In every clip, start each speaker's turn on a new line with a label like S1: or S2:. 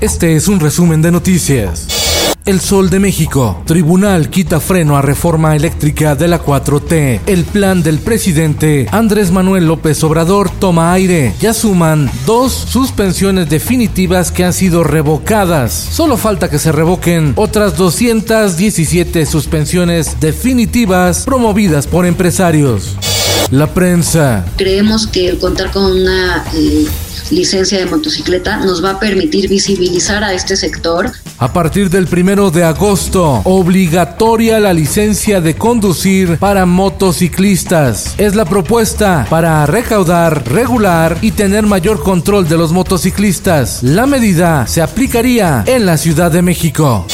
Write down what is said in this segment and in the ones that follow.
S1: Este es un resumen de noticias. El Sol de México. Tribunal quita freno a reforma eléctrica de la 4T. El plan del presidente Andrés Manuel López Obrador toma aire. Ya suman dos suspensiones definitivas que han sido revocadas. Solo falta que se revoquen otras 217 suspensiones definitivas promovidas por empresarios. La prensa.
S2: Creemos que el contar con una eh, licencia de motocicleta nos va a permitir visibilizar a este sector.
S1: A partir del primero de agosto, obligatoria la licencia de conducir para motociclistas. Es la propuesta para recaudar, regular y tener mayor control de los motociclistas. La medida se aplicaría en la Ciudad de México.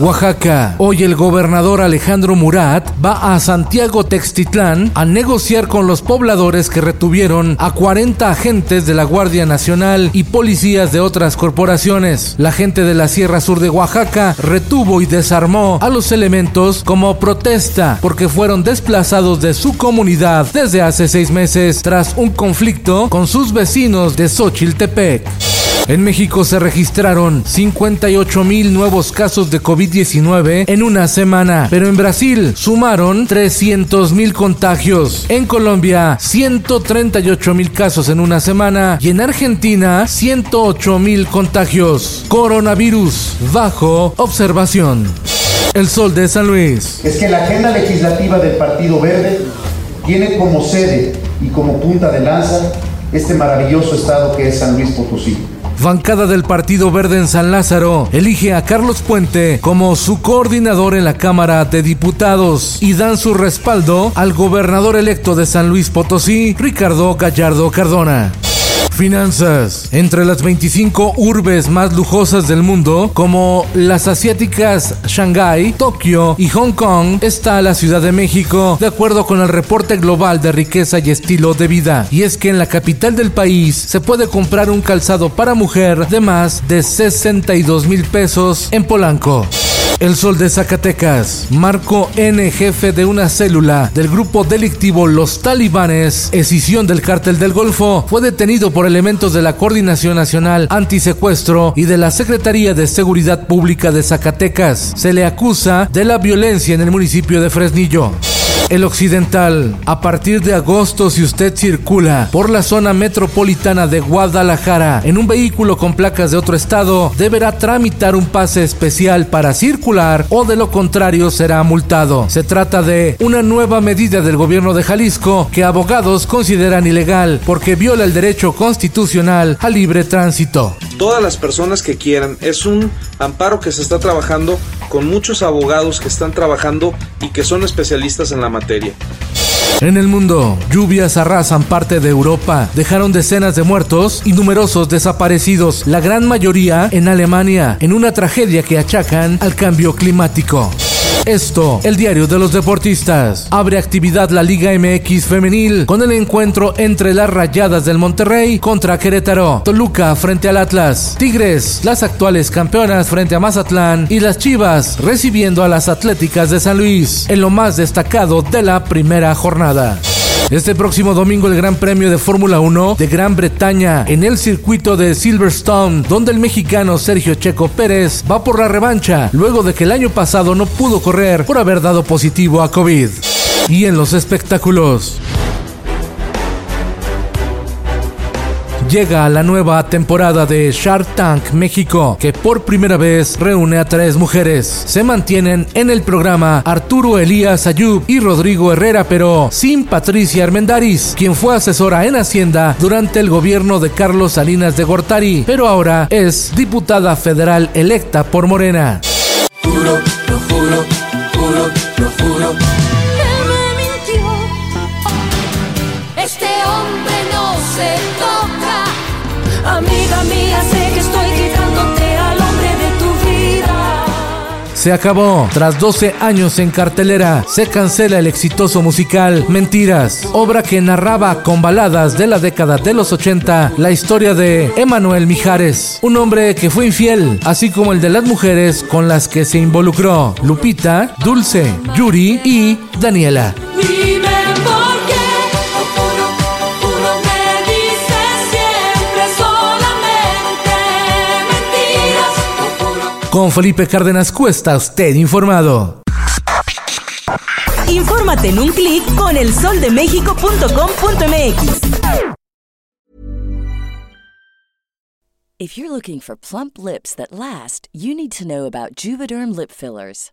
S1: Oaxaca. Hoy el gobernador Alejandro Murat va a Santiago Textitlán a negociar con los pobladores que retuvieron a 40 agentes de la Guardia Nacional y policías de otras corporaciones. La gente de la Sierra Sur de Oaxaca retuvo y desarmó a los elementos como protesta porque fueron desplazados de su comunidad desde hace seis meses tras un conflicto con sus vecinos de Xochiltepec. En México se registraron 58 mil nuevos casos de COVID-19 en una semana, pero en Brasil sumaron 300 mil contagios. En Colombia, 138 mil casos en una semana y en Argentina, 108 mil contagios. Coronavirus bajo observación. El Sol de San Luis.
S3: Es que la agenda legislativa del Partido Verde tiene como sede y como punta de lanza este maravilloso estado que es San Luis Potosí.
S1: Bancada del Partido Verde en San Lázaro elige a Carlos Puente como su coordinador en la Cámara de Diputados y dan su respaldo al gobernador electo de San Luis Potosí, Ricardo Gallardo Cardona. Finanzas. Entre las 25 urbes más lujosas del mundo, como las asiáticas Shanghái, Tokio y Hong Kong, está la Ciudad de México, de acuerdo con el reporte global de riqueza y estilo de vida. Y es que en la capital del país se puede comprar un calzado para mujer de más de 62 mil pesos en Polanco. El Sol de Zacatecas. Marco N, jefe de una célula del grupo delictivo Los Talibanes, escisión del cártel del Golfo, fue detenido por elementos de la Coordinación Nacional Antisecuestro y de la Secretaría de Seguridad Pública de Zacatecas. Se le acusa de la violencia en el municipio de Fresnillo. El Occidental. A partir de agosto, si usted circula por la zona metropolitana de Guadalajara en un vehículo con placas de otro estado, deberá tramitar un pase especial para circular o de lo contrario será multado. Se trata de una nueva medida del gobierno de Jalisco que abogados consideran ilegal porque viola el derecho constitucional al libre tránsito.
S4: Todas las personas que quieran, es un amparo que se está trabajando con muchos abogados que están trabajando y que son especialistas en la materia.
S1: En el mundo, lluvias arrasan parte de Europa, dejaron decenas de muertos y numerosos desaparecidos, la gran mayoría en Alemania, en una tragedia que achacan al cambio climático. Esto, el diario de los deportistas. Abre actividad la Liga MX femenil con el encuentro entre las Rayadas del Monterrey contra Querétaro, Toluca frente al Atlas, Tigres, las actuales campeonas frente a Mazatlán y las Chivas recibiendo a las Atléticas de San Luis en lo más destacado de la primera jornada. Este próximo domingo el Gran Premio de Fórmula 1 de Gran Bretaña en el circuito de Silverstone, donde el mexicano Sergio Checo Pérez va por la revancha, luego de que el año pasado no pudo correr por haber dado positivo a COVID. Y en los espectáculos. Llega la nueva temporada de Shark Tank México, que por primera vez reúne a tres mujeres. Se mantienen en el programa Arturo Elías Ayub y Rodrigo Herrera, pero sin Patricia Armendaris, quien fue asesora en Hacienda durante el gobierno de Carlos Salinas de Gortari, pero ahora es diputada federal electa por Morena. Se acabó. Tras 12 años en cartelera, se cancela el exitoso musical Mentiras, obra que narraba con baladas de la década de los 80 la historia de Emanuel Mijares, un hombre que fue infiel, así como el de las mujeres con las que se involucró, Lupita, Dulce, Yuri y Daniela. Con Felipe Cárdenas Cuesta, usted informado.
S5: Infórmate en un clic con elsoldemexico.com.mx.
S6: If you're looking for plump lips that last, you need to know about Juvederm lip fillers.